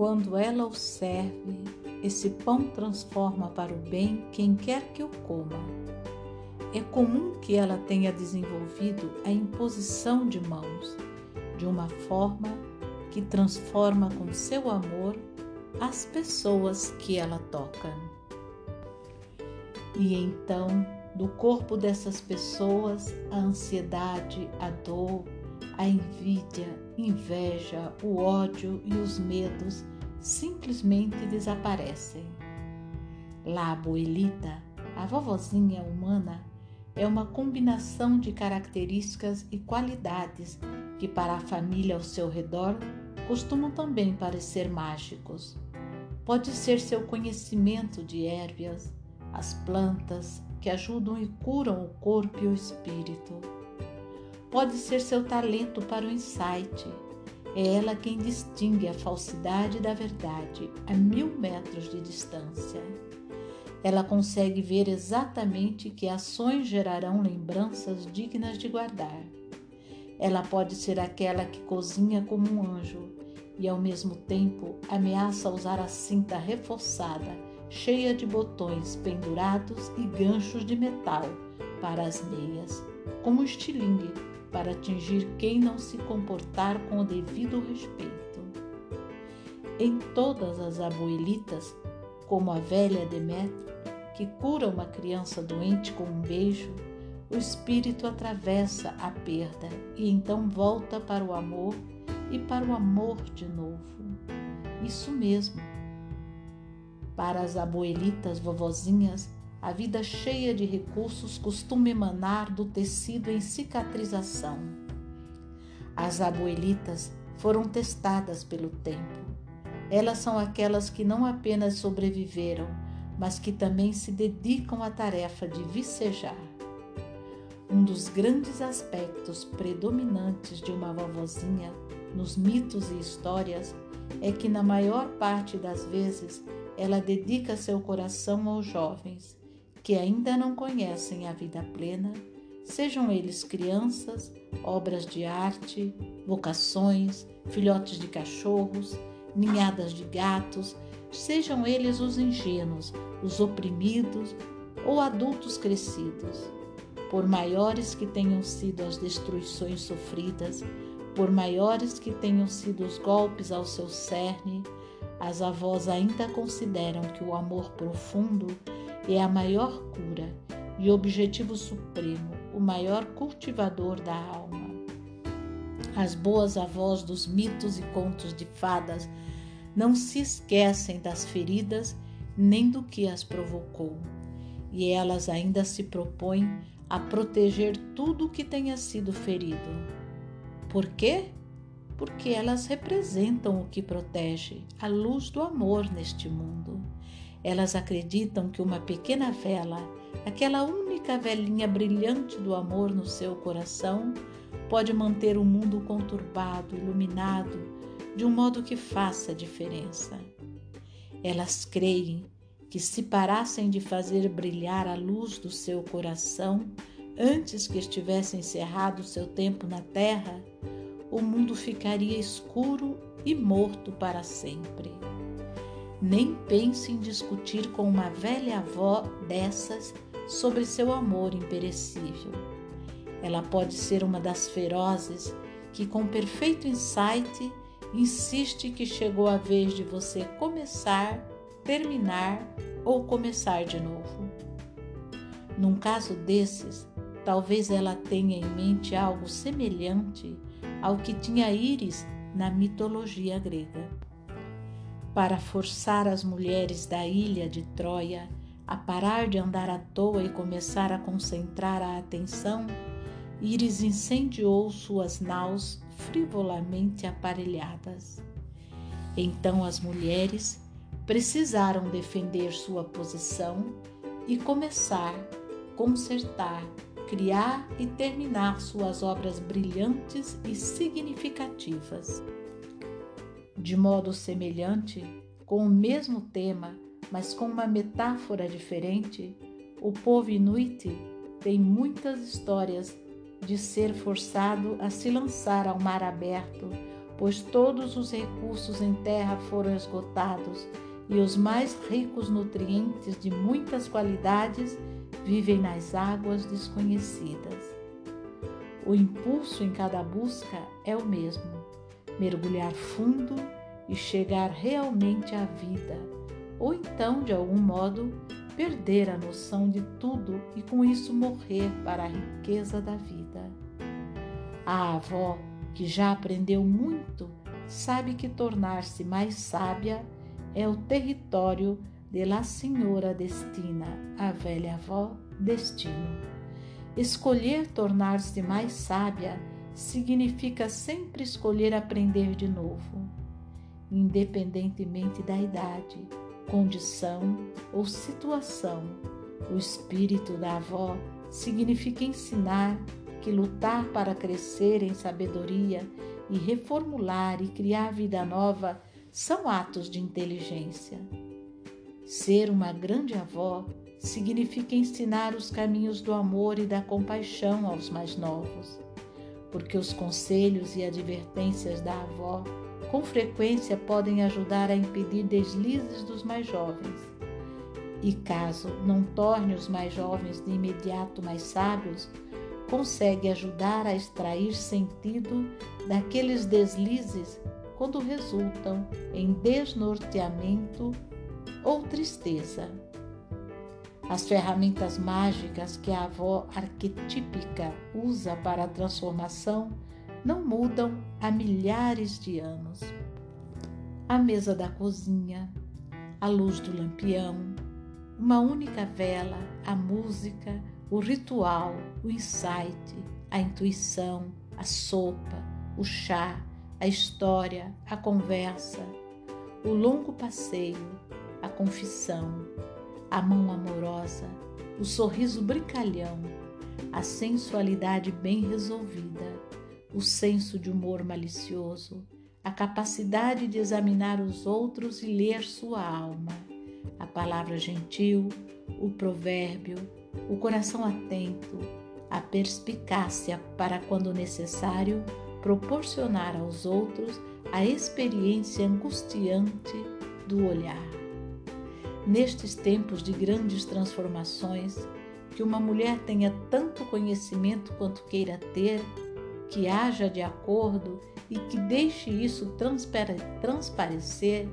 quando ela o serve, esse pão transforma para o bem quem quer que o coma. É comum que ela tenha desenvolvido a imposição de mãos, de uma forma que transforma com seu amor as pessoas que ela toca. E então, do corpo dessas pessoas, a ansiedade, a dor, a envidia, inveja, o ódio e os medos simplesmente desaparecem. La abuelita, a vovozinha humana, é uma combinação de características e qualidades que para a família ao seu redor costumam também parecer mágicos. Pode ser seu conhecimento de ervas, as plantas que ajudam e curam o corpo e o espírito. Pode ser seu talento para o insight. É ela quem distingue a falsidade da verdade a mil metros de distância. Ela consegue ver exatamente que ações gerarão lembranças dignas de guardar. Ela pode ser aquela que cozinha como um anjo e, ao mesmo tempo, ameaça usar a cinta reforçada, cheia de botões pendurados e ganchos de metal para as meias, como estilingue para atingir quem não se comportar com o devido respeito. Em todas as abuelitas, como a velha Demétrio, que cura uma criança doente com um beijo, o espírito atravessa a perda e então volta para o amor e para o amor de novo. Isso mesmo. Para as abuelitas vovozinhas, a vida cheia de recursos costuma emanar do tecido em cicatrização. As abuelitas foram testadas pelo tempo elas são aquelas que não apenas sobreviveram, mas que também se dedicam à tarefa de vicejar. Um dos grandes aspectos predominantes de uma vovozinha nos mitos e histórias é que, na maior parte das vezes, ela dedica seu coração aos jovens que ainda não conhecem a vida plena, sejam eles crianças, obras de arte, vocações, filhotes de cachorros, ninhadas de gatos, sejam eles os ingênuos, os oprimidos ou adultos crescidos. Por maiores que tenham sido as destruições sofridas, por maiores que tenham sido os golpes ao seu cerne, as avós ainda consideram que o amor profundo é a maior cura e objetivo supremo, o maior cultivador da alma. As boas avós dos mitos e contos de fadas não se esquecem das feridas nem do que as provocou, e elas ainda se propõem a proteger tudo o que tenha sido ferido. Por quê? Porque elas representam o que protege, a luz do amor neste mundo. Elas acreditam que uma pequena vela, aquela única velinha brilhante do amor no seu coração, pode manter o mundo conturbado, iluminado, de um modo que faça diferença. Elas creem que se parassem de fazer brilhar a luz do seu coração antes que estivesse encerrado o seu tempo na terra, o mundo ficaria escuro e morto para sempre. Nem pense em discutir com uma velha avó dessas sobre seu amor imperecível ela pode ser uma das ferozes que, com perfeito insight, insiste que chegou a vez de você começar, terminar ou começar de novo. Num caso desses, talvez ela tenha em mente algo semelhante ao que tinha Íris na mitologia grega. Para forçar as mulheres da ilha de Troia a parar de andar à toa e começar a concentrar a atenção, Íris incendiou suas naus frivolamente aparelhadas. Então as mulheres precisaram defender sua posição e começar, consertar, criar e terminar suas obras brilhantes e significativas. De modo semelhante, com o mesmo tema, mas com uma metáfora diferente, o povo inuit tem muitas histórias de ser forçado a se lançar ao mar aberto pois todos os recursos em terra foram esgotados e os mais ricos nutrientes de muitas qualidades vivem nas águas desconhecidas. O impulso em cada busca é o mesmo: mergulhar fundo e chegar realmente à vida, ou então, de algum modo, perder a noção de tudo e com isso morrer para a riqueza da vida. A avó, que já aprendeu muito, sabe que tornar-se mais sábia é o território de La Senhora Destina, a velha avó Destino. Escolher tornar-se mais sábia significa sempre escolher aprender de novo, independentemente da idade, condição ou situação. O espírito da avó significa ensinar que lutar para crescer em sabedoria e reformular e criar vida nova são atos de inteligência. Ser uma grande avó significa ensinar os caminhos do amor e da compaixão aos mais novos, porque os conselhos e advertências da avó com frequência podem ajudar a impedir deslizes dos mais jovens. E caso não torne os mais jovens de imediato mais sábios, consegue ajudar a extrair sentido daqueles deslizes quando resultam em desnorteamento ou tristeza. As ferramentas mágicas que a avó arquetípica usa para a transformação não mudam há milhares de anos. A mesa da cozinha, a luz do lampião, uma única vela, a música, o ritual, o insight, a intuição, a sopa, o chá, a história, a conversa, o longo passeio, a confissão, a mão amorosa, o sorriso brincalhão, a sensualidade bem resolvida, o senso de humor malicioso, a capacidade de examinar os outros e ler sua alma, a palavra gentil, o provérbio, o coração atento, a perspicácia para, quando necessário, proporcionar aos outros a experiência angustiante do olhar. Nestes tempos de grandes transformações, que uma mulher tenha tanto conhecimento quanto queira ter, que haja de acordo e que deixe isso transparecer,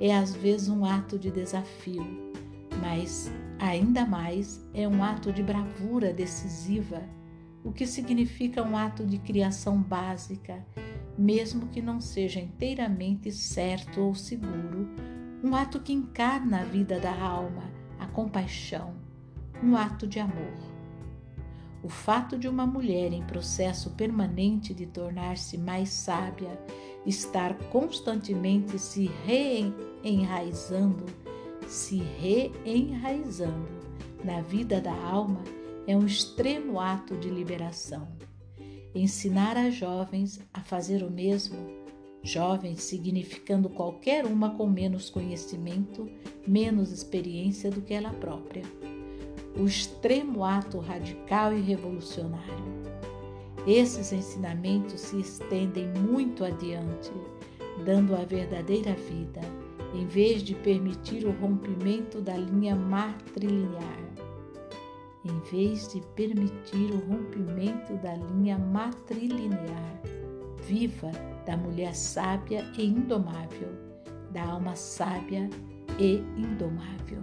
é às vezes um ato de desafio, mas ainda mais é um ato de bravura decisiva o que significa um ato de criação básica, mesmo que não seja inteiramente certo ou seguro, um ato que encarna a vida da alma, a compaixão, um ato de amor. O fato de uma mulher em processo permanente de tornar-se mais sábia, estar constantemente se reenraizando, se reenraizando na vida da alma, é um extremo ato de liberação. Ensinar as jovens a fazer o mesmo, jovens significando qualquer uma com menos conhecimento, menos experiência do que ela própria. O extremo ato radical e revolucionário. Esses ensinamentos se estendem muito adiante, dando a verdadeira vida, em vez de permitir o rompimento da linha matrilinear em vez de permitir o rompimento da linha matrilinear viva da mulher sábia e indomável, da alma sábia e indomável.